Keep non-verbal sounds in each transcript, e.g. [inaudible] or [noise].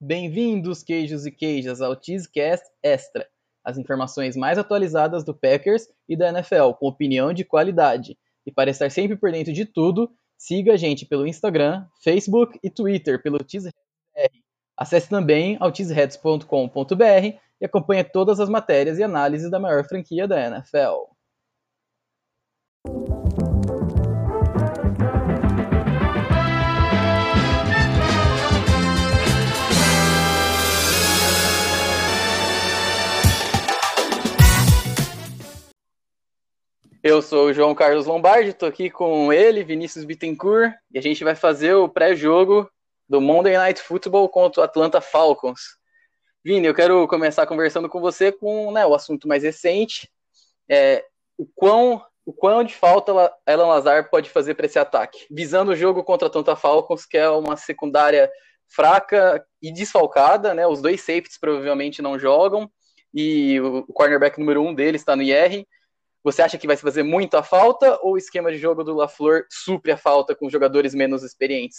Bem-vindos, queijos e queijas, ao Cheesecast Extra, as informações mais atualizadas do Packers e da NFL, com opinião de qualidade. E para estar sempre por dentro de tudo, siga a gente pelo Instagram, Facebook e Twitter pelo Cheeseheads. Acesse também ao cheeseheads.com.br e acompanhe todas as matérias e análises da maior franquia da NFL. Eu sou o João Carlos Lombardi, estou aqui com ele, Vinícius Bittencourt, e a gente vai fazer o pré-jogo do Monday Night Football contra o Atlanta Falcons. Vini, eu quero começar conversando com você com né, o assunto mais recente, é, o quão o quão de falta Alan Lazar pode fazer para esse ataque, visando o jogo contra a Atlanta Falcons, que é uma secundária fraca e desfalcada, né? Os dois safeties provavelmente não jogam e o cornerback número um deles está no IR. Você acha que vai fazer muita falta ou o esquema de jogo do LaFleur supre a falta com jogadores menos experientes?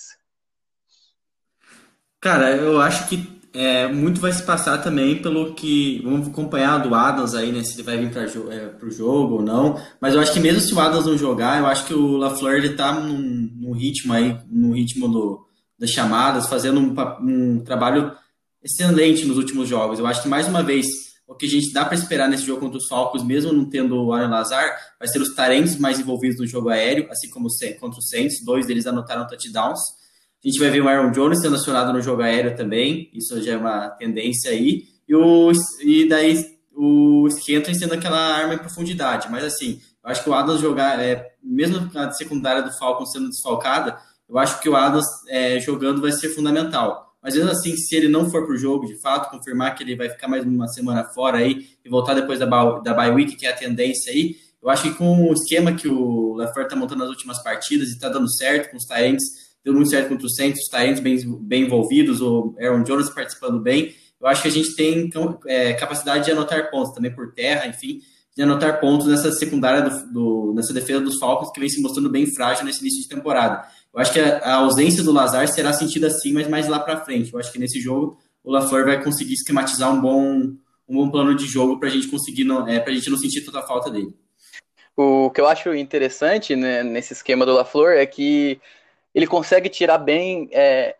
Cara, eu acho que é, muito vai se passar também pelo que. Vamos acompanhar do Adams aí, né? Se ele vai vir para é, o jogo ou não. Mas eu acho que mesmo se o Adams não jogar, eu acho que o LaFleur ele tá num, num ritmo aí, no ritmo do, das chamadas, fazendo um, um trabalho excelente nos últimos jogos. Eu acho que mais uma vez o que a gente dá para esperar nesse jogo contra os Falcons, mesmo não tendo o Aaron Lazar, vai ser os Tarentes mais envolvidos no jogo aéreo, assim como contra os Saints, dois deles anotaram touchdowns. A gente vai ver o Aaron Jones sendo acionado no jogo aéreo também, isso já é uma tendência aí. E, o, e daí o Skenton sendo aquela arma em profundidade. Mas assim, eu acho que o Adams jogar, é, mesmo a secundária do Falcons sendo desfalcada, eu acho que o Adams é, jogando vai ser fundamental. Mas mesmo assim, se ele não for para o jogo, de fato, confirmar que ele vai ficar mais uma semana fora aí e voltar depois da, da bye week, que é a tendência aí, eu acho que com o esquema que o LaFleur está montando nas últimas partidas e está dando certo com os Tyrants, deu muito certo contra o Saints, os Tyrants bem, bem envolvidos, o Aaron Jones participando bem, eu acho que a gente tem é, capacidade de anotar pontos também por terra, enfim, de anotar pontos nessa secundária, do, do, nessa defesa dos Falcons, que vem se mostrando bem frágil nesse início de temporada. Eu acho que a, ausência do Lazar será sentida assim, mas mais lá para frente. Eu acho que nesse jogo o LaFleur vai conseguir esquematizar um bom, um bom plano de jogo para a gente conseguir, não, é, para a gente não sentir tanta falta dele. O que eu acho interessante né, nesse esquema do LaFleur é que ele consegue tirar bem é,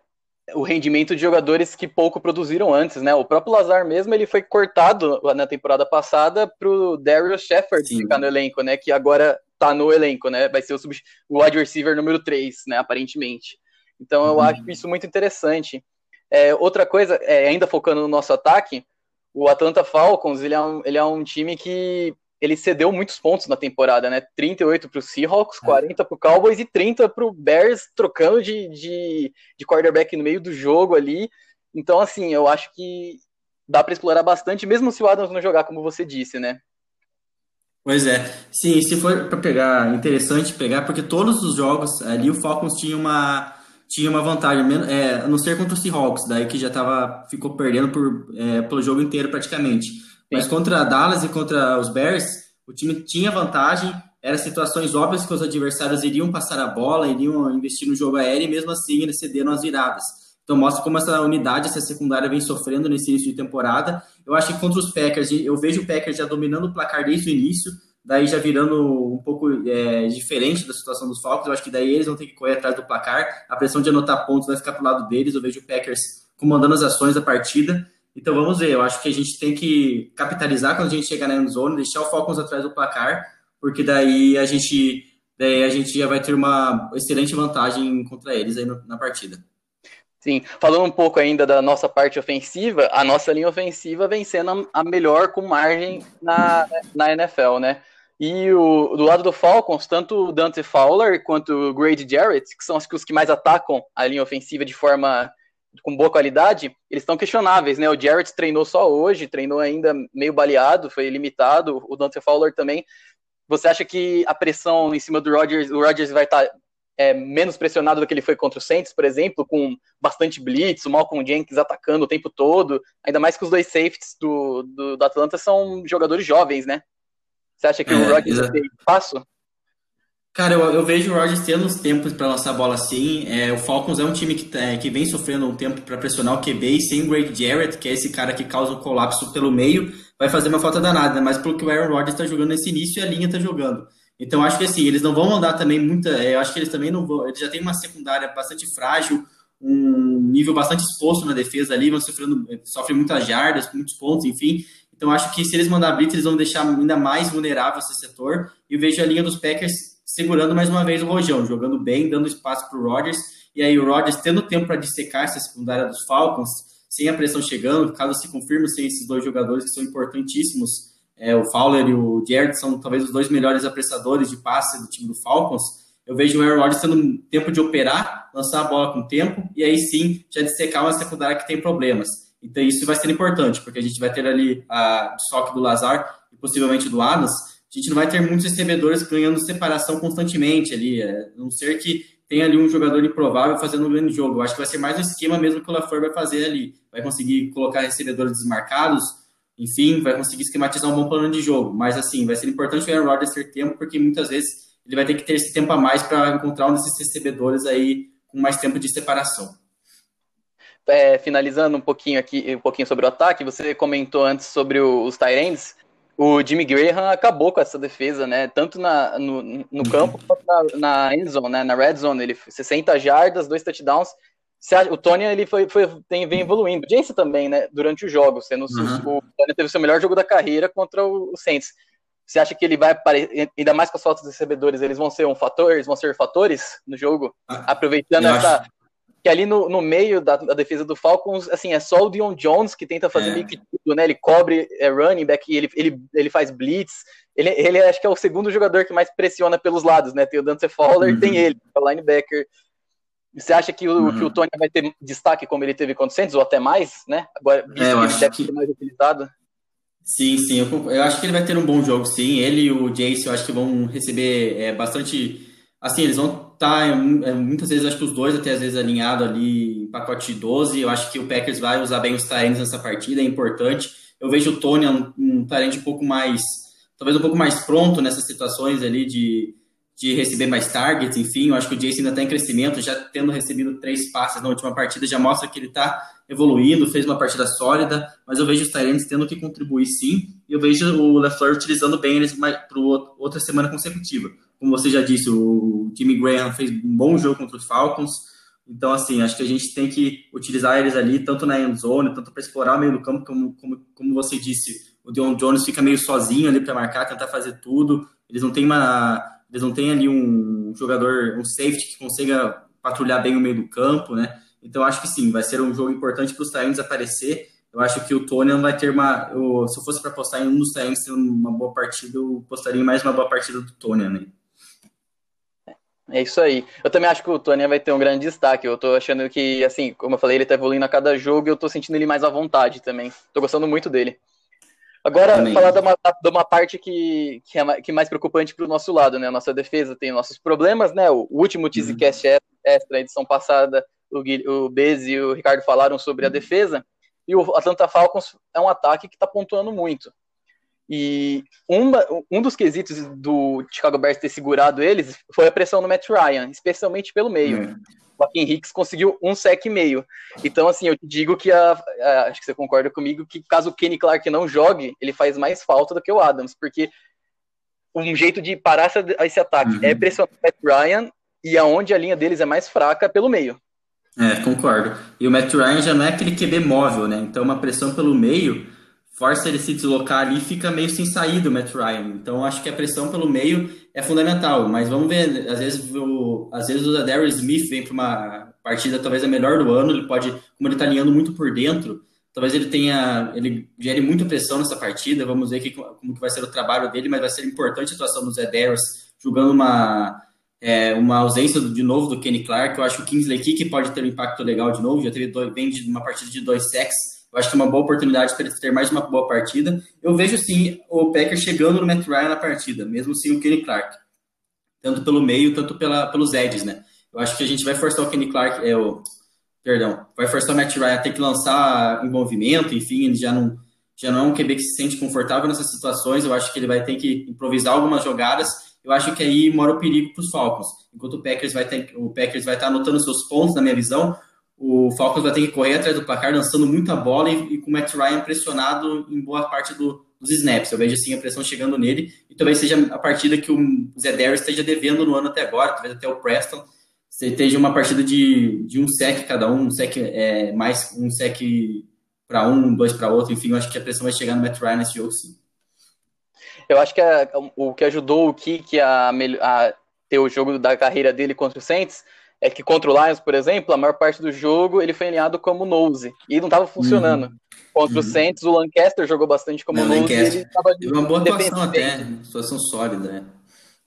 o rendimento de jogadores que pouco produziram antes, né? O próprio Lazar mesmo, ele foi cortado na temporada passada pro Darius Shepard Sim. ficar no elenco, né? Que agora tá no elenco, né? Vai ser o, sub, o wide receiver número 3, né? Aparentemente. Então eu uhum. acho isso muito interessante. É, outra coisa, é, ainda focando no nosso ataque, o Atlanta Falcons, ele é um, ele é um time que ele cedeu muitos pontos na temporada, né? 38 para o Seahawks, 40 para o Cowboys e 30 para o Bears, trocando de, de, de quarterback no meio do jogo ali. Então, assim, eu acho que dá para explorar bastante, mesmo se o Adams não jogar, como você disse, né? Pois é. Sim, se for para pegar, interessante pegar, porque todos os jogos ali o Falcons tinha uma tinha uma vantagem, é, a não ser contra o Seahawks, daí que já tava, ficou perdendo por, é, pelo jogo inteiro praticamente. Mas contra a Dallas e contra os Bears, o time tinha vantagem, eram situações óbvias que os adversários iriam passar a bola, iriam investir no jogo aéreo e mesmo assim eles cederam as viradas. Então mostra como essa unidade, essa secundária vem sofrendo nesse início de temporada. Eu acho que contra os Packers, eu vejo o Packers já dominando o placar desde o início, daí já virando um pouco é, diferente da situação dos Falcons. Eu acho que daí eles vão ter que correr atrás do placar. A pressão de anotar pontos vai ficar pro lado deles. Eu vejo o Packers comandando as ações da partida. Então vamos ver, eu acho que a gente tem que capitalizar quando a gente chegar na zone, deixar o Falcons atrás do placar, porque daí a gente, daí a gente já vai ter uma excelente vantagem contra eles aí na partida. Sim, falando um pouco ainda da nossa parte ofensiva, a nossa linha ofensiva vem sendo a melhor com margem na, na NFL, né? E o, do lado do Falcons, tanto o Dante Fowler quanto o Grady Jarrett, que são os que mais atacam a linha ofensiva de forma com boa qualidade, eles estão questionáveis, né? O Jarrett treinou só hoje, treinou ainda meio baleado, foi limitado, o Dante Fowler também. Você acha que a pressão em cima do Rodgers, o Rodgers vai estar tá, é, menos pressionado do que ele foi contra o Saints, por exemplo, com bastante blitz, o Malcolm Jenkins atacando o tempo todo, ainda mais que os dois safeties do, do, do Atlanta são jogadores jovens, né? Você acha que é, o Rodgers vai ter espaço? Cara, eu, eu vejo o Rodgers tendo os tempos para lançar a bola assim. É, o Falcons é um time que, tá, que vem sofrendo um tempo para pressionar o QB e sem o Greg Jarrett, que é esse cara que causa o colapso pelo meio, vai fazer uma falta danada, mas pelo que o Aaron Rodgers está jogando nesse início e a linha está jogando. Então acho que assim, eles não vão mandar também muita. É, eu acho que eles também não vão. Eles já têm uma secundária bastante frágil, um nível bastante exposto na defesa ali, vão sofrendo, sofrem muitas jardas, muitos pontos, enfim. Então acho que se eles mandar blitz, eles vão deixar ainda mais vulnerável esse setor. E eu vejo a linha dos Packers segurando mais uma vez o Rojão, jogando bem, dando espaço para o Rodgers. E aí o Rodgers tendo tempo para dissecar essa secundária dos Falcons, sem a pressão chegando, caso se confirme sem esses dois jogadores que são importantíssimos é, o Fowler e o Jared são talvez os dois melhores apressadores de passe do time do Falcons. Eu vejo o Aaron Rodgers tendo tempo de operar, lançar a bola com tempo e aí sim já dissecar uma secundária que tem problemas. Então isso vai ser importante, porque a gente vai ter ali a soque do Lazar e possivelmente do Adams. A gente não vai ter muitos recebedores ganhando separação constantemente ali, é, a não ser que tenha ali um jogador improvável fazendo um grande jogo. Eu acho que vai ser mais um esquema mesmo que o LaFleur vai fazer ali. Vai conseguir colocar recebedores desmarcados, enfim, vai conseguir esquematizar um bom plano de jogo. Mas, assim, vai ser importante o Aaron Rodgers ter tempo, porque muitas vezes ele vai ter que ter esse tempo a mais para encontrar um desses recebedores aí com mais tempo de separação. É, finalizando um pouquinho aqui, um pouquinho sobre o ataque, você comentou antes sobre os Tyrants. O Jimmy Graham acabou com essa defesa, né? Tanto na, no, no campo quanto na, na end zone, né? Na red zone. Ele 60 jardas, dois touchdowns o Tony ele foi, foi, tem, vem evoluindo. O Jace também, né? Durante o jogo, sendo uhum. o Tony teve o seu melhor jogo da carreira contra o, o Saints. Você acha que ele vai ainda mais com as faltas dos recebedores, eles vão ser um fator, eles vão ser fatores no jogo, ah, aproveitando essa acho... que ali no, no meio da, da, defesa do Falcons, assim, é só o Dion Jones que tenta fazer é. meio que tudo, né? Ele cobre é, running back, ele, ele, ele faz blitz. Ele, ele acho que é o segundo jogador que mais pressiona pelos lados, né? Tem o Dante Fowler, uhum. tem ele, o linebacker. Você acha que o, uhum. que o Tony vai ter destaque como ele teve contra o Santos, ou até mais, né? Agora, visto é, eu que ele deve que... ser mais utilizado. Sim, sim, eu, eu, acho que ele vai ter um bom jogo, sim. Ele e o Jace, eu acho que vão receber é, bastante. Assim, eles vão estar, tá, é, muitas vezes, acho que os dois, até às vezes, alinhado ali em pacote de 12. Eu acho que o Packers vai usar bem os Tyrants nessa partida, é importante. Eu vejo o Tony um, um um pouco mais, talvez um pouco mais pronto nessas situações ali de de receber mais targets, enfim, eu acho que o Jason ainda está em crescimento, já tendo recebido três passes na última partida, já mostra que ele está evoluindo, fez uma partida sólida, mas eu vejo os Tyrants tendo que contribuir sim, e eu vejo o LeFleur utilizando bem eles para outra semana consecutiva. Como você já disse, o Jimmy Graham fez um bom jogo contra os Falcons, então, assim, acho que a gente tem que utilizar eles ali, tanto na end zone, tanto para explorar o meio do campo, como, como, como você disse, o Dion Jones fica meio sozinho ali para marcar, tentar fazer tudo, eles não têm uma eles não têm ali um jogador, um safety que consiga patrulhar bem o meio do campo, né? Então acho que sim, vai ser um jogo importante para os Tyrants aparecer. Eu acho que o Tony vai ter uma. Eu, se eu fosse para apostar em um dos ter uma boa partida, eu apostaria em mais uma boa partida do Tony, né? É isso aí. Eu também acho que o Tony vai ter um grande destaque. Eu tô achando que, assim, como eu falei, ele tá evoluindo a cada jogo e eu tô sentindo ele mais à vontade também. Tô gostando muito dele. Agora, Também. falar de uma, de uma parte que, que é que é mais preocupante para o nosso lado, né? A nossa defesa tem nossos problemas, né? O, último uhum. Teasecast uhum. extra, a edição passada, o, o Bez e o Ricardo falaram sobre a defesa, e o Atlanta Falcons é um ataque que está pontuando muito. E uma, um dos quesitos do Chicago Bears ter segurado eles foi a pressão no Matt Ryan, especialmente pelo meio. Uhum. O Joaquim Hicks conseguiu um sec e meio. Então, assim, eu te digo que a, a, acho que você concorda comigo que caso o Kenny Clark não jogue, ele faz mais falta do que o Adams, porque um jeito de parar esse ataque uhum. é pressionar o Matt Ryan e aonde a linha deles é mais fraca pelo meio. É, concordo. E o Matt Ryan já não é aquele QB móvel, né? Então, uma pressão pelo meio força ele se deslocar ali fica meio sem saída o Matt Ryan. Então acho que a pressão pelo meio é fundamental, mas vamos ver, às vezes o, às vezes o Darius Smith vem para uma partida talvez a melhor do ano, ele pode, como ele está alinhando muito por dentro, talvez ele tenha, ele gere muita pressão nessa partida, vamos ver que, como que vai ser o trabalho dele, mas vai ser importante a atuação do Zé Darius jogando uma é, uma ausência de novo do Kenny Clark, eu acho que o Kingsley Kick pode ter um impacto legal de novo, já teve dois, vem de uma partida de dois sacks, eu acho que é uma boa oportunidade para ele ter mais uma boa partida. Eu vejo, sim, o Packers chegando no Matt Ryan na partida, mesmo sem o Kenny Clark. Tanto pelo meio, tanto pela, pelos edges, né? Eu acho que a gente vai forçar o Kenny Clark, é, o, perdão, vai forçar o Matt Ryan a ter que lançar envolvimento, enfim, ele já não, já não é um QB que se sente confortável nessas situações. Eu acho que ele vai ter que improvisar algumas jogadas. eu acho que aí mora o perigo para os Falcons. Enquanto o Packers vai ter, o Packers vai estar anotando seus pontos, na minha visão, o Falcons vai ter que correr atrás do placar, lançando muita bola e, e com o Matt Ryan pressionado em boa parte do, dos snaps. Eu vejo assim a pressão chegando nele e talvez seja a partida que o Zé Darius esteja devendo no ano até agora, talvez até o Preston esteja uma partida de, de um sec cada um, um sec é, mais um sec para um, dois para outro, enfim, eu acho que a pressão vai chegar no Matt Ryan nesse jogo sim. Eu acho que a, o que ajudou o Kik a, a ter o jogo da carreira dele contra o Saints é que contra o Lions, por exemplo, a maior parte do jogo ele foi alinhado como nose e não estava funcionando. Uhum. Contra uhum. o Saints, o Lancaster jogou bastante como nose. Lancaster. Ele tava Teve uma boa atuação até, situação sólida, né?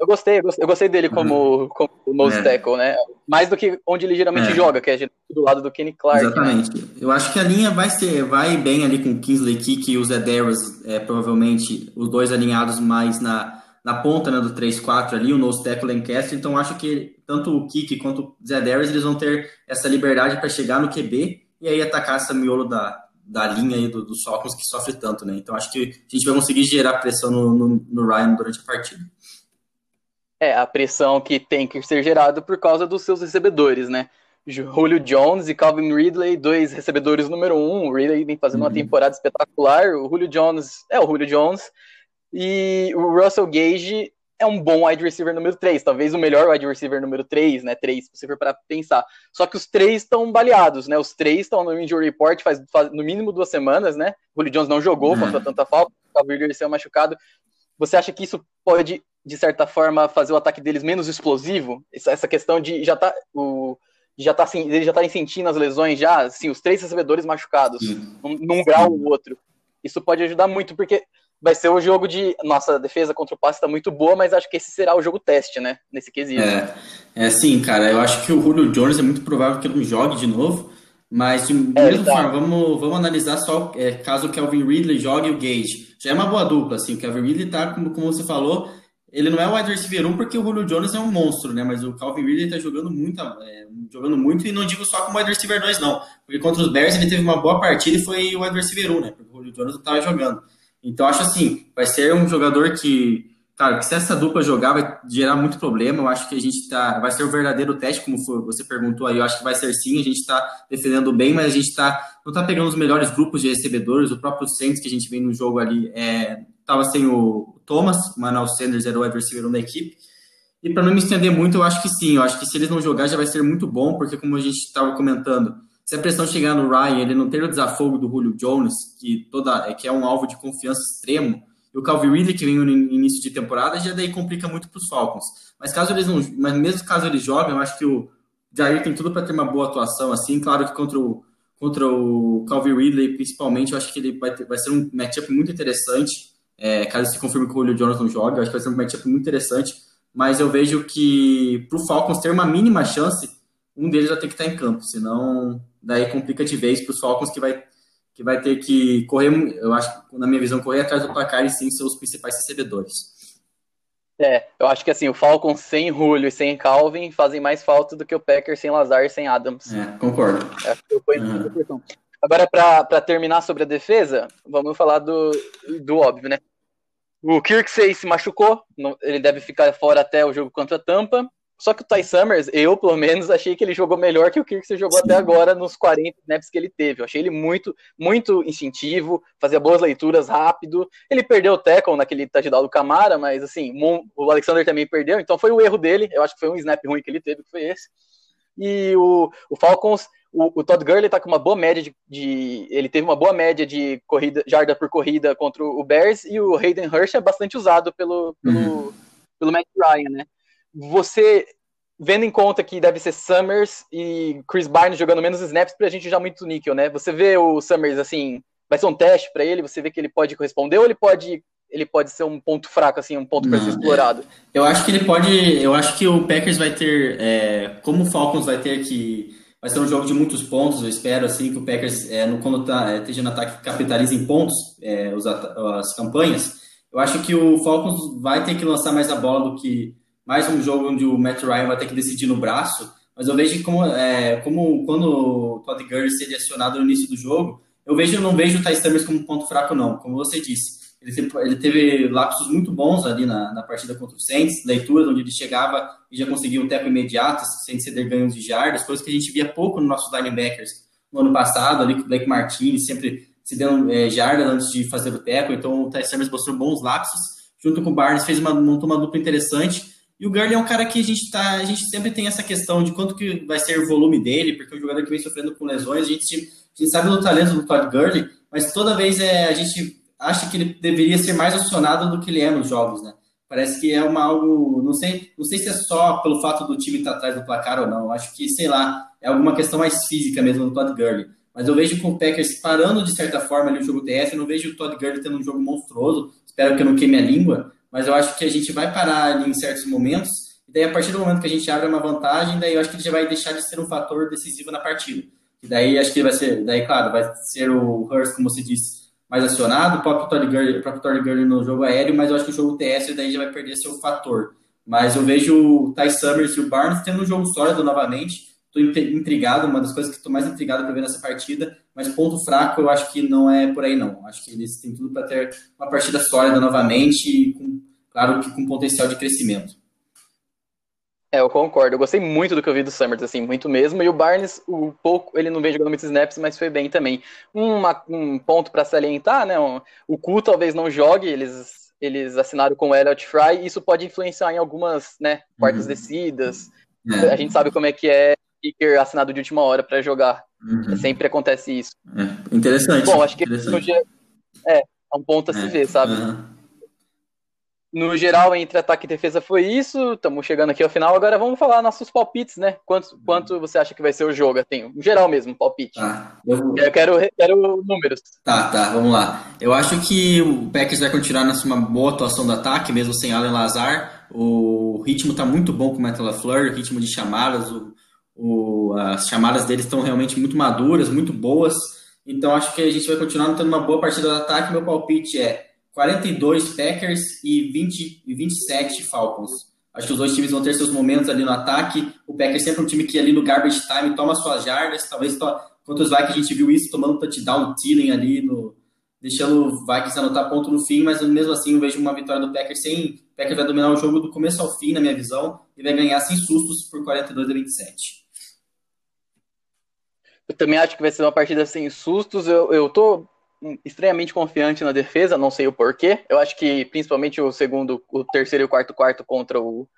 Eu gostei, eu gostei, eu gostei dele como, uhum. como nose é. tackle, né? Mais do que onde ele geralmente é. joga, que é do lado do Kenny Clark. Né? Exatamente. Né? Eu acho que a linha vai ser, vai bem ali com o Kingsley Kick e o Zedarius, é, provavelmente os dois alinhados mais na, na ponta né, do 3-4 ali, o nose tackle Lancaster. Então acho que tanto o Kick quanto o Zedarius eles vão ter essa liberdade para chegar no QB e aí atacar essa miolo da, da linha aí do, dos Falcons que sofre tanto, né? Então acho que a gente vai conseguir gerar pressão no, no, no Ryan durante a partida. É, a pressão que tem que ser gerada por causa dos seus recebedores, né? Julio Jones e Calvin Ridley, dois recebedores número um. O Ridley vem fazendo uhum. uma temporada espetacular. O Julio Jones é o Julio Jones. E o Russell Gage é um bom wide receiver número 3, talvez o melhor wide receiver número 3, né? 3, se você for para pensar. Só que os três estão baleados, né? Os três estão no injury report faz, faz, no mínimo duas semanas, né? O Julio Jones não jogou uhum. contra tanta falta, o Ridley saiu machucado. Você acha que isso pode de certa forma, fazer o ataque deles menos explosivo? Essa questão de já tá. O, já tá, assim, ele já tá sentindo as lesões já, assim, os três recebedores machucados, num, num grau ou outro. Isso pode ajudar muito, porque vai ser o jogo de. Nossa defesa contra o passe está muito boa, mas acho que esse será o jogo teste, né? Nesse quesito. É, é sim, cara. Eu acho que o Julio Jones é muito provável que ele não jogue de novo. Mas de é, mesma tá. forma, vamos, vamos analisar só é, caso o Kelvin Ridley jogue o Gage. Já é uma boa dupla, assim. O Kelvin Ridley tá, como, como você falou, ele não é o wide receiver 1 porque o Julio Jones é um monstro, né? Mas o Calvin Ridley tá jogando muito, é, jogando muito e não digo só como wide receiver 2, não. Porque contra os Bears ele teve uma boa partida e foi o wide receiver 1, né? Porque o Julio Jones não tava jogando. Então acho assim, vai ser um jogador que, cara, que se essa dupla jogar vai gerar muito problema. Eu acho que a gente tá, vai ser o verdadeiro teste, como você perguntou aí. Eu acho que vai ser sim. A gente tá defendendo bem, mas a gente tá, não tá pegando os melhores grupos de recebedores. O próprio Saints que a gente vem no jogo ali é, tava sem o Thomas, o Manuel Sanders era o wide receiver da equipe. E para não me estender muito, eu acho que sim. Eu acho que se eles não jogar já vai ser muito bom, porque como a gente estava comentando, se a pressão chegar no Ryan, ele não ter o desafogo do Julio Jones, que toda é que é um alvo de confiança extremo, e o Calvin Ridley que vem no início de temporada, já daí complica muito para os Falcons. Mas caso eles não, mas mesmo caso eles joguem, eu acho que o Jair tem tudo para ter uma boa atuação assim. Claro que contra o contra o Calvin Ridley, principalmente, eu acho que ele vai, ter, vai ser um matchup muito interessante é, caso se confirme que o Julio Jones não joga, acho que vai ser um matchup muito interessante, mas eu vejo que para o Falcons ter uma mínima chance, um deles vai ter que estar em campo, senão daí complica de vez para os Falcons que vai, que vai ter que correr, eu acho, na minha visão, correr atrás do placar e sim seus principais recebedores. É, eu acho que assim, o Falcons sem Julio e sem Calvin fazem mais falta do que o Packers sem Lazar e sem Adams. É, concordo. É, uhum. Agora, para terminar sobre a defesa, vamos falar do, do óbvio, né? O Kirksey se machucou, ele deve ficar fora até o jogo contra a Tampa. Só que o Ty Summers, eu pelo menos, achei que ele jogou melhor que o Kirksey jogou Sim. até agora nos 40 snaps que ele teve. Eu achei ele muito, muito instintivo, fazia boas leituras rápido. Ele perdeu o tackle naquele touchdown do Camara, mas assim, o Alexander também perdeu, então foi o erro dele. Eu acho que foi um snap ruim que ele teve, que foi esse. E o, o Falcons o, o Todd Gurley tá com uma boa média de, de, Ele teve uma boa média de corrida, jarda por corrida contra o Bears e o Hayden Hurst é bastante usado pelo, pelo, uhum. pelo Matt Ryan, né? Você, vendo em conta que deve ser Summers e Chris Barnes jogando menos snaps, pra gente já muito níquel, né? Você vê o Summers assim, vai ser um teste para ele, você vê que ele pode corresponder ou ele pode ele pode ser um ponto fraco, assim, um ponto para ser explorado? Eu acho que ele pode. Eu acho que o Packers vai ter. É, como o Falcons vai ter que vai ser um jogo de muitos pontos. Eu espero assim que o Packers, é, no, quando tá, é, esteja no ataque, capitalize em pontos é, os, as campanhas. Eu acho que o Falcons vai ter que lançar mais a bola do que mais um jogo onde o Matt Ryan vai ter que decidir no braço. Mas eu vejo como, é, como quando o Todd Gurley seria acionado no início do jogo, eu vejo, não vejo o Ty Summers como ponto fraco, não. Como você disse, Ele, ele teve lapsos muito bons ali na, na partida contra o Saints, leituras onde ele chegava e já conseguia um tempo imediato, sem ceder ganhos de jardas, coisas que a gente via pouco nos nossos linebackers no ano passado, ali com o Blake Martinez, sempre se dando é, jardas antes de fazer o teco, então o Ty Summers mostrou bons lapsos, junto com o Barnes fez uma, montou uma dupla interessante, e o Gurley é um cara que a gente tá, a gente sempre tem essa questão de quanto que vai ser o volume dele, porque é um jogador que vem sofrendo com lesões, a gente, a gente sabe do talento do Todd Gurley, mas toda vez é, a gente acha que ele deveria ser mais acionado do que ele é nos jogos, né? Parece que é uma algo, não sei, não sei se é só pelo fato do time estar atrás do placar ou não. Acho que, sei lá, é alguma questão mais física mesmo do Todd Gurley. Mas eu vejo com o Packers parando de certa forma ali o jogo TF, eu não vejo o Todd Gurley tendo um jogo monstruoso. Espero que eu não queime a língua, mas eu acho que a gente vai parar ali em certos momentos. E daí, a partir do momento que a gente abre uma vantagem, daí eu acho que ele já vai deixar de ser um fator decisivo na partida. E daí acho que vai ser, daí, claro, vai ser o Hurst, como você disse, mais acionado, o próprio Todd Gurley, o Gurley no jogo aéreo, mas eu acho que o jogo TS daí já vai perder seu fator. Mas eu vejo o Ty Summers e o Barnes tendo um jogo sólido novamente. Estou intrigado, uma das coisas que estou mais intrigado para ver nessa partida, mas ponto fraco eu acho que não é por aí não. Acho que eles têm tudo para ter uma partida sólida novamente, claro que com potencial de crescimento. É, eu concordo. Eu gostei muito do que eu vi do Summers, assim, muito mesmo. E o Barnes, o pouco, ele não vem jogando muitos snaps, mas foi bem também. Uma, um ponto para salientar, né? Um, o Ku talvez não jogue, eles, eles assinaram com o Elliot Fry, e isso pode influenciar em algumas, né, quartas uhum. descidas. É. A gente sabe como é que é kicker assinado de última hora para jogar. Uhum. Sempre acontece isso. É. Interessante. Bom, acho que é, é um ponto a se é. ver, sabe? Uhum. No geral, entre ataque e defesa foi isso. Estamos chegando aqui ao final. Agora vamos falar nossos palpites, né? Quanto, quanto você acha que vai ser o jogo? Assim, no geral mesmo, palpite. Tá, eu... eu quero, quero números. Tá, tá, vamos lá. Eu acho que o Packers vai continuar numa boa atuação do ataque, mesmo sem Allen Lazar. O ritmo está muito bom com o Matt LaFleur, o ritmo de chamadas, o, o, as chamadas deles estão realmente muito maduras, muito boas. Então acho que a gente vai continuar tendo uma boa partida do ataque. Meu palpite é 42 Packers e, 20, e 27 Falcons. Acho que os dois times vão ter seus momentos ali no ataque. O Packers sempre é um time que ali no garbage time toma suas jardas. Talvez to... contra a gente viu isso, tomando touchdown, Tilling ali, no... deixando o Vikings anotar ponto no fim, mas mesmo assim eu vejo uma vitória do Packers sem... O Packers vai dominar o jogo do começo ao fim, na minha visão, e vai ganhar sem sustos por 42 a 27. Eu também acho que vai ser uma partida sem sustos. Eu, eu tô extremamente confiante na defesa, não sei o porquê. Eu acho que principalmente o segundo, o terceiro e o quarto quarto contra o,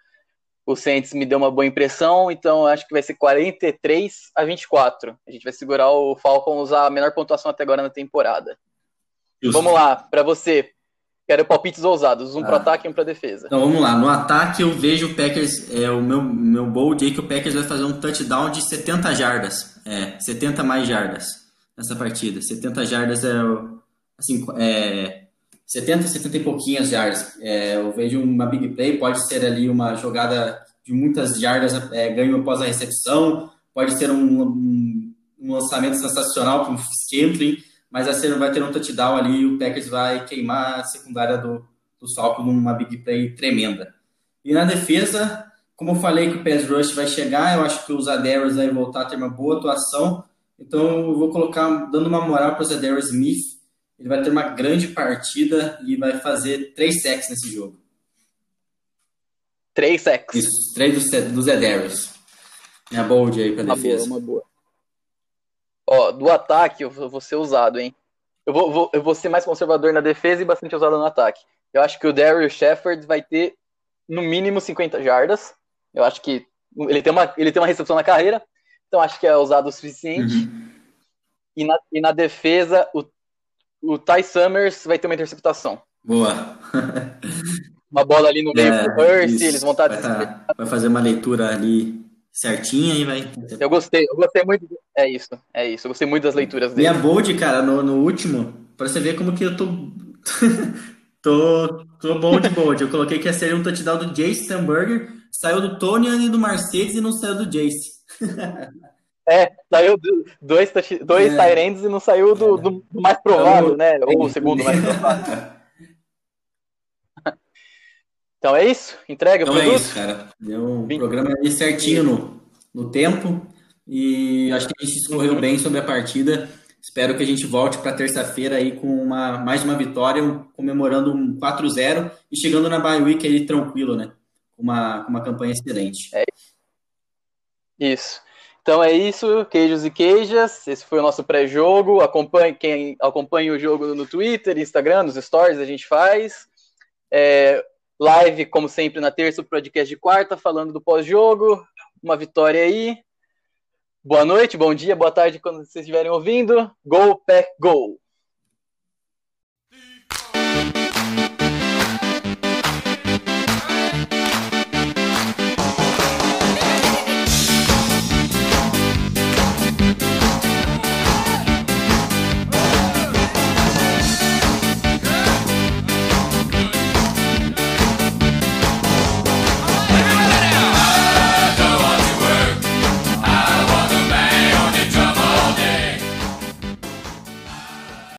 o Saints me deu uma boa impressão, então acho que vai ser 43 a 24. A gente vai segurar o Falcons a menor pontuação até agora na temporada. Justo. Vamos lá, para você. Quero palpites ousados, um ah. para ataque e um para defesa. Então vamos lá, no ataque eu vejo o Packers, é, o meu, meu bold aí que o Packers vai fazer um touchdown de 70 jardas, é, 70 mais jardas nessa partida. 70 jardas é, assim, é 70, 70 e pouquinhas jardas. É, eu vejo uma big play, pode ser ali uma jogada de muitas jardas, é, ganho após a recepção, pode ser um, um, um lançamento sensacional com um Scantling, mas ser, vai ter um touchdown ali e o Packers vai queimar a secundária do, do Falcons numa big play tremenda. E na defesa, como eu falei que o pass rush vai chegar, eu acho que os Adares vai voltar a ter uma boa atuação, então eu vou colocar, dando uma moral para o Zedarius Smith, ele vai ter uma grande partida e vai fazer três sacks nesse jogo. Três sacks? Isso, três do, do Zedarius. Minha bold aí para defesa. Boa, uma boa. Ó, do ataque eu vou ser usado, hein? Eu vou, vou, eu vou ser mais conservador na defesa e bastante usado no ataque. Eu acho que o Darius Shepard vai ter no mínimo 50 jardas. Eu acho que ele tem uma, ele tem uma recepção na carreira, então acho que é usado o suficiente. Uhum. E, na, e na defesa, o, o Ty Summers vai ter uma interceptação. Boa. uma bola ali no meio é, pro Hurst, eles vão estar. Vai, tá, vai fazer uma leitura ali certinha e vai. Eu gostei, eu gostei muito. É isso, é isso. Eu gostei muito das leituras dele. E a Bold, cara, no, no último, pra você ver como que eu tô. [laughs] tô, tô bom de Bold. Eu coloquei que ia ser um touchdown do Jace Stamberger, saiu do Tony e do Mercedes e não saiu do Jace. [laughs] É, saiu dois, dois é. Tyrands e não saiu do, do, do mais provável, né? Ou o segundo mais provável. Então é isso? Entrega então é isso, cara. Deu um 20. programa ali certinho no, no tempo. E acho que a gente escorreu bem sobre a partida. Espero que a gente volte para terça-feira aí com uma, mais uma vitória, comemorando um 4-0 e chegando na bye week aí tranquilo, né? Com uma, uma campanha excelente. É isso. Então é isso, queijos e queijas. Esse foi o nosso pré-jogo. Acompanhe quem acompanha o jogo no Twitter, Instagram, nos stories a gente faz. É, live, como sempre, na terça, o podcast de quarta, falando do pós-jogo. Uma vitória aí. Boa noite, bom dia, boa tarde quando vocês estiverem ouvindo. Go, Pack, Go!